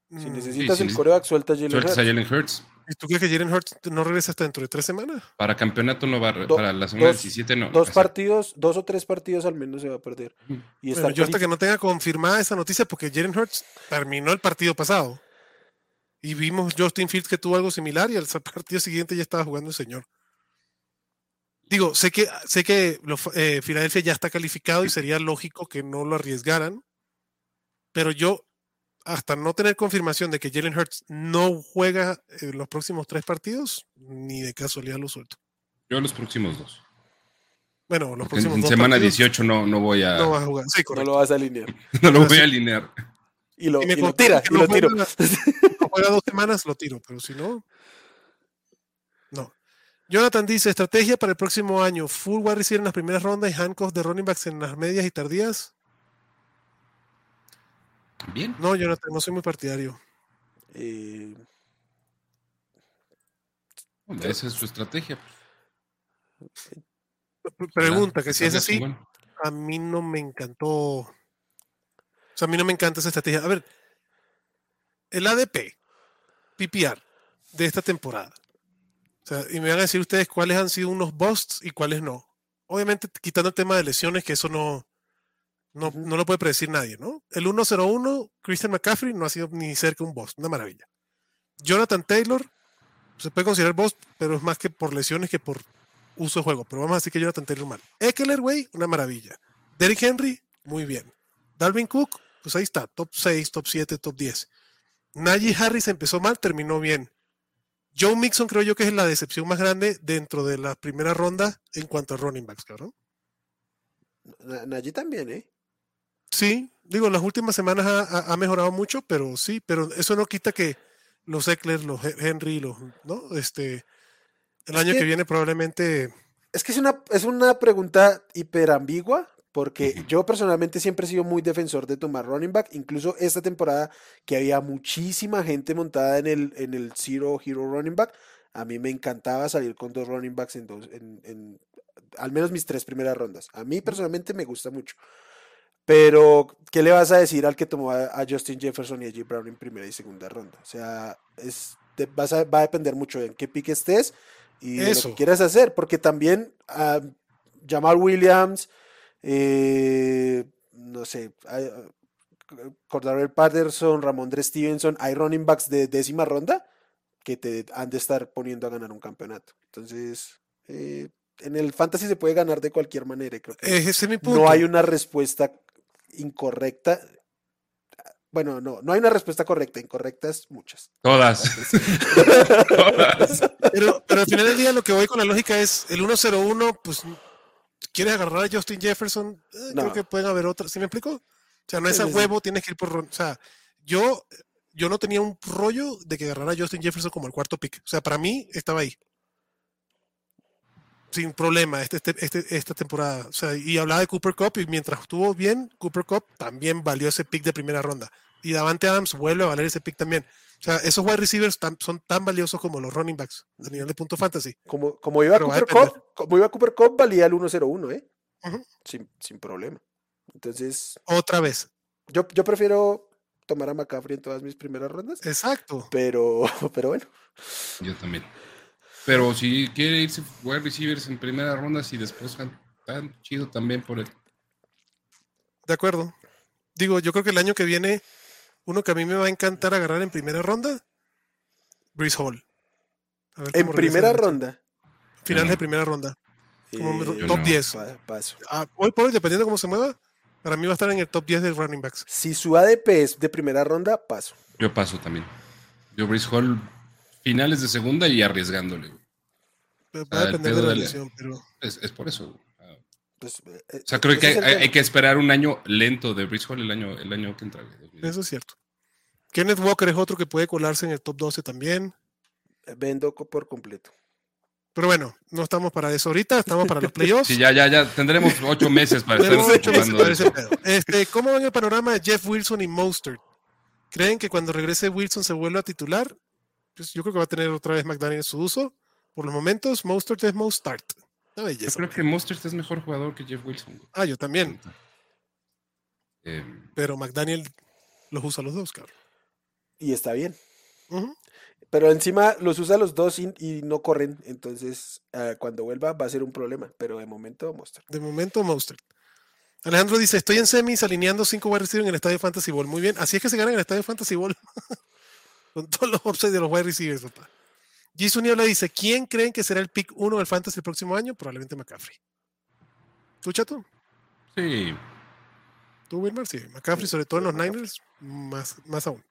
Si mm, necesitas sí, el coreback, suelta a Jalen Sueltas Hurts. a Jalen Hurts. ¿Y tú crees que Jalen Hurts no regresa hasta dentro de tres semanas? Para campeonato no va, Do- para la semana dos- 17 no. Dos partidos, dos o tres partidos al menos se va a perder. Y Bueno, yo hasta que no tenga confirmada esa noticia, porque Jalen Hurts terminó el partido pasado. Y vimos Justin Fields que tuvo algo similar y al partido siguiente ya estaba jugando el señor. Digo, sé que, sé que lo- eh, Filadelfia ya está calificado y sería lógico que no lo arriesgaran, pero yo, hasta no tener confirmación de que Jalen Hurts no juega en los próximos tres partidos, ni de casualidad lo suelto. Yo los próximos dos. Bueno, los En, próximos en dos semana partidos 18 no, no voy a. no va a jugar. Sí, no lo vas a alinear. no lo voy a alinear. Y lo, Y me y lo tira, que y lo tiro. juega- no juega dos semanas, lo tiro, pero si no, no. Jonathan dice, estrategia para el próximo año, full wide receiver en las primeras rondas y handcuffs de running backs en las medias y tardías. Bien. No, Jonathan, no soy muy partidario. Eh, Esa es su estrategia. Pregunta, que si es así, a mí no me encantó. O sea, a mí no me encanta esa estrategia. A ver, el ADP, PPR, de esta temporada. O sea, y me van a decir ustedes cuáles han sido unos busts y cuáles no. Obviamente, quitando el tema de lesiones, que eso no, no, no lo puede predecir nadie, ¿no? El 1-0-1, Christian McCaffrey no ha sido ni cerca un bust, una maravilla. Jonathan Taylor se puede considerar bust, pero es más que por lesiones que por uso de juego. Pero vamos a decir que Jonathan Taylor mal. Eckler, güey, una maravilla. Derrick Henry, muy bien. Dalvin Cook, pues ahí está, top 6, top 7, top 10. Najee Harris empezó mal, terminó bien. Joe Mixon creo yo que es la decepción más grande dentro de la primera ronda en cuanto a running backs, cabrón. Na- Najee también, ¿eh? Sí, digo, en las últimas semanas ha, mejorado mucho, pero sí, pero eso no quita que los Eckler, los He- Henry, los, ¿no? Este, el Es año que que- viene probablemente Es que es una, es una pregunta hiperambigua, porque yo personalmente siempre he sido muy defensor de tomar running back, incluso esta temporada que había muchísima gente montada en el, en el Zero Hero running back, a mí me encantaba salir con dos running backs en dos, en, en al menos mis tres primeras rondas. A mí personalmente me gusta mucho. Pero, ¿qué le vas a decir al que tomó a, Justin Jefferson y a J. Brown en primera y segunda ronda? O sea, es, de- vas a- va a depender mucho de en qué pique estés y de lo que quieras hacer, porque también ah, Jamal Williams, eh, no sé, Cordarrelle Patterson, Ramondre Stevenson, hay running backs de décima ronda que te han de estar poniendo a ganar un campeonato. Entonces, eh, en el fantasy se puede ganar de cualquier manera. creo que ese es mi punto. no hay una respuesta incorrecta. Bueno, no, no hay una respuesta correcta, incorrectas muchas. Todas. Todas. Pero, pero al final del día lo que voy con la lógica es el 1-0-1, pues quieres agarrar a Justin Jefferson, Eh, creo No. que pueden haber otras. ¿Sí me explico? O sea, no es a huevo, tienes que ir por. ron- O sea, yo, yo no tenía un rollo de que agarrara a Justin Jefferson como el cuarto pick. O sea, para mí estaba ahí. Sin problema este, este, este- esta temporada. O sea, y hablaba de Cooper Cup y mientras estuvo bien, Cooper Cup también valió ese pick de primera ronda. Y Davante Adams vuelve a valer ese pick también. O sea, esos wide receivers tan- son tan valiosos como los running backs a nivel de punto fantasy. Como, como iba Cooper Cup, como iba Cooper Cup, valía el 1-0-1, ¿eh? Sin, sin problema. Entonces, Otra vez. yo, yo prefiero tomar a McCaffrey en todas mis primeras rondas, Exacto. pero, pero bueno. Yo también. Pero si quiere irse wide receivers en primera ronda, y después tan, chido también por el. De acuerdo. Digo, yo creo que el año que viene, uno que a mí me va a encantar agarrar en primera ronda, Breeze Hall. A ver En primera ronda. Finales No. de primera ronda. Como eh, top no. 10. pa- paso. Ah, hoy por hoy, dependiendo de cómo se mueva, para mí va a estar en el top 10 de running backs. Si su ADP es de primera ronda, paso. Yo paso también. Yo Brice Hall, finales de segunda y arriesgándole. güey. Va a depender de la de la- lesión, pero Es, es por eso. Ah, Pues, eh, O sea, creo ese que hay, que esperar un año lento de Brice Hall el año, el año que entra. güey, 2020. eso es cierto. Kenneth Walker es otro que puede colarse en el top 12 también. Vendo por completo. Pero bueno, no estamos para eso ahorita, estamos para los playoffs. Sí, ya, ya, ya. Tendremos ocho meses para estar ocho meses para eso. pedo. Este, ¿Cómo ven el panorama de Jeff Wilson y Mostert? ¿Creen que cuando regrese Wilson se vuelva a titular? Pues yo creo que va a tener otra vez McDaniel su uso. Por los momentos, Mostert es Mostart. Una Yo creo que Mostert es mejor jugador que Jeff Wilson. Ah, yo también. Eh, Pero McDaniel los usa los dos, cabrón. Y está bien. Pero encima los usa los dos y, y no corren. Entonces, uh, cuando vuelva va a ser un problema. Pero de momento, Monster. De momento, Monster. Alejandro dice: Estoy en semis alineando 5 wide receivers en el estadio Fantasy Ball. Muy bien. Así es que se gana en el estadio Fantasy Ball. Con todos los offsets de los wide receivers, papá. Jisoo Niebla dice: ¿Quién creen que será el pick 1 del Fantasy el próximo año? Probablemente McCaffrey. ¿Tú, chato? Sí. ¿Tú, Wilmar? Sí. McCaffrey, sobre todo en los Niners, más, más aún.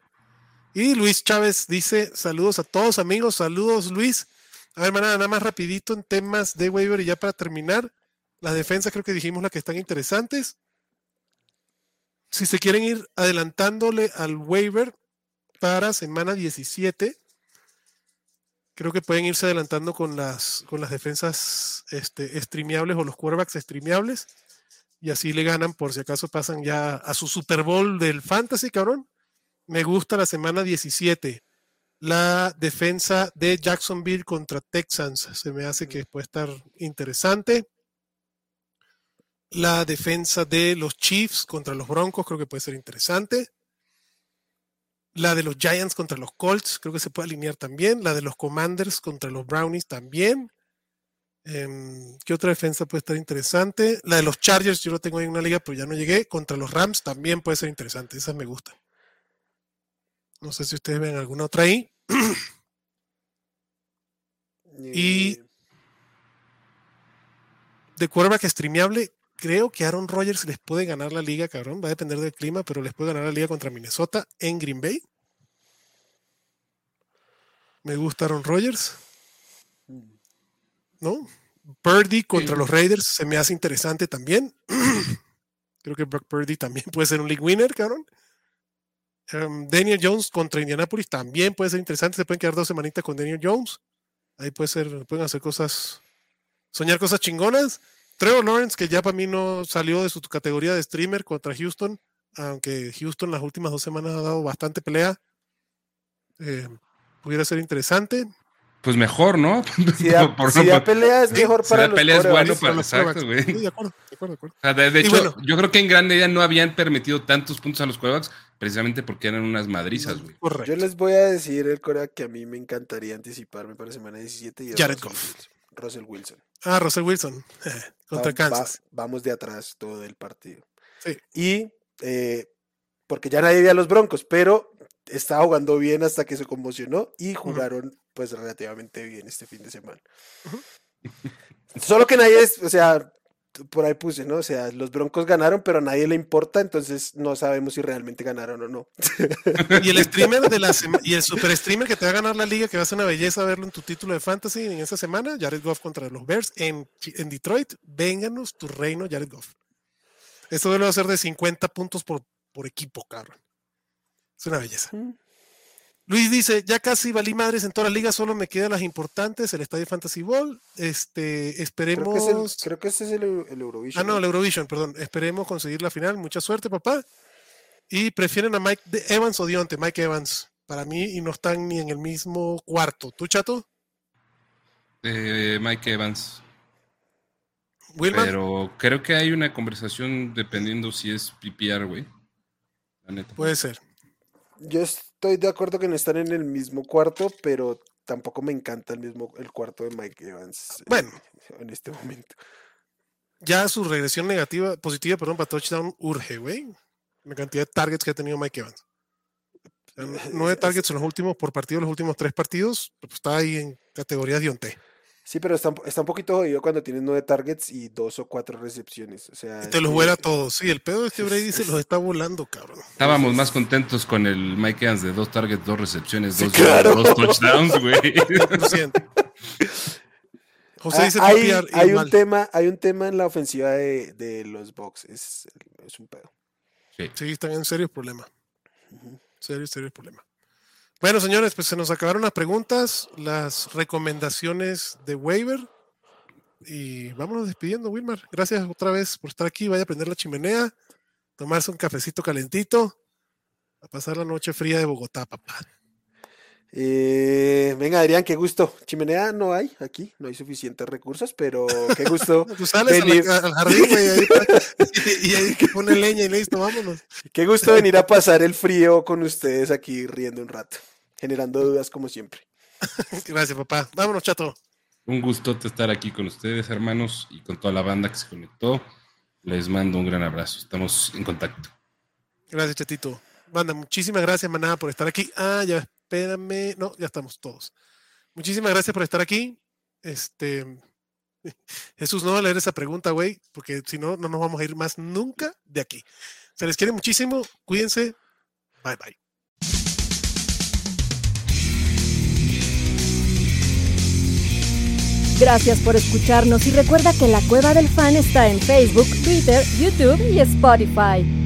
Y Luis Chávez dice: Saludos a todos, amigos. Saludos, Luis. A ver, manada, nada más rapidito en temas de waiver y ya para terminar. Las defensas creo que dijimos las que están interesantes. Si se quieren ir adelantándole al waiver para semana 17, creo que pueden irse adelantando con las, con las defensas este, streameables o los quarterbacks streameables. Y así le ganan por si acaso pasan ya a su Super Bowl del Fantasy, cabrón. Me gusta la semana 17. La defensa de Jacksonville contra Texans. Se me hace que puede estar interesante. La defensa de los Chiefs contra los Broncos creo que puede ser interesante. La de los Giants contra los Colts creo que se puede alinear también. La de los Commanders contra los Brownies también. Eh, ¿Qué otra defensa puede estar interesante? La de los Chargers, yo lo tengo en una liga, pero ya no llegué. Contra los Rams también puede ser interesante. Esa me gusta. No sé si ustedes ven alguna otra ahí. y Eh, de quarterback streameable, creo que Aaron Rodgers les puede ganar la liga, cabrón. Va a depender del clima, pero les puede ganar la liga contra Minnesota en Green Bay. Me gusta Aaron Rodgers. ¿No? Purdy contra los Raiders se me hace interesante también. creo que Brock Purdy también puede ser un league winner, cabrón. Um, Daniel Jones contra Indianapolis también puede ser interesante. Se pueden quedar dos semanitas con Daniel Jones. Ahí puede ser, pueden hacer cosas, soñar cosas chingonas. Trevor Lawrence, que ya para mí no salió de su categoría de streamer contra Houston, aunque Houston las últimas dos semanas ha dado bastante pelea. Eh, pudiera ser interesante. Pues mejor, ¿no? Si da, Por- si por- da pelea es mejor si para da los pelea es bueno para- los exacto, quarterbacks. güey. Sí, de acuerdo, de acuerdo, de acuerdo. O sea, de, de Y hecho, bueno. yo creo que en gran medida no habían permitido tantos puntos a los quarterbacks precisamente porque eran unas madrizas, güey. Correcto. Yo les voy a decir el coreback que a mí me encantaría anticiparme para semana 17 y Jared Goff. Russell Wilson. Ah, Russell Wilson contra Va- Kansas. va- vamos de atrás todo el partido. Sí. Y eh, porque ya nadie veía a los Broncos, pero estaba jugando bien hasta que se conmocionó y jugaron pues relativamente bien este fin de semana. Solo que nadie es, o sea, por ahí puse, ¿no? O sea, los Broncos ganaron, pero a nadie le importa, entonces no sabemos si realmente ganaron o no. Y el streamer de la y el super streamer que te va a ganar la liga, que va a ser una belleza verlo en tu título de fantasy en esa semana, Jared Goff contra los Bears en, en Detroit. Vénganos tu reino, Jared Goff. Esto debe ser de 50 puntos por, por equipo, cabrón. Es una belleza. Luis dice, ya casi valí madres en todas las ligas, solo me quedan las importantes, el Estadio Fantasy Ball. Este, Creo esperemos. que, es el, creo que ese es el, Eu- el Eurovision. Ah, no, el Eurovision, perdón. Esperemos conseguir la final. Mucha suerte, papá. Y prefieren a Mike de- Evans o Dionte, Mike Evans. Para mí, y no están ni en el mismo cuarto. ¿Tú, chato? Eh, Mike Evans. Wilmar. Pero creo que hay una conversación dependiendo si es PPR, güey. La neta. Puede ser. Yo estoy de acuerdo que no están en el mismo cuarto, pero tampoco me encanta el mismo el cuarto de Mike Evans. eh, Bueno. en este momento. Ya su regresión negativa, positiva, perdón, para touchdown urge, güey. La cantidad de targets que ha tenido Mike Evans. O sea, nueve targets en los últimos por partido, los últimos tres partidos. Pues está ahí en categoría Dionte. Sí, pero está, un- está un poquito jodido cuando tienes nueve targets y dos o cuatro recepciones. O sea, Y te los sí, vuela todos. Sí, el pedo es que es- Brady se los está volando, cabrón. Estábamos más contentos con el Mike Evans de dos targets, dos recepciones, Sí, dos, claro. dos touchdowns, güey. 100%. José Ah, dice hay, hay un tema, hay un tema en la ofensiva de, de los Bucks. Es, es un pedo. Sí, están en serios problemas. Serios, serios problemas. Bueno, señores, pues se nos acabaron las preguntas, las recomendaciones de waiver. Y vámonos despidiendo, Wilmar. Gracias otra vez por estar aquí. Vaya a prender la chimenea, tomarse un cafecito calentito, a pasar la noche fría de Bogotá, papá. Eh, venga, Adrián, qué gusto. Chimenea no hay aquí, no hay suficientes recursos, pero qué gusto. Tú sales a la- Venir. al jardín, güey, ahí y ahí que pone leña y listo, vámonos. Qué gusto venir a pasar el frío con ustedes aquí riendo un rato. generando dudas como siempre. Gracias, papá. Vámonos, chato. Un gusto estar aquí con ustedes, hermanos, y con toda la banda que se conectó. Les mando un gran abrazo. Estamos en contacto. Gracias, chatito. Banda, muchísimas gracias, manada, por estar aquí. Ah, ya, espérame. No, ya estamos todos. Muchísimas gracias por estar aquí. Este. Jesús, no va a leer esa pregunta, güey, porque si no, no nos vamos a ir más nunca de aquí. Se les quiere muchísimo. Cuídense. Bye, bye. Gracias por escucharnos y recuerda que la Cueva del Fan está en Facebook, Twitter, YouTube y Spotify.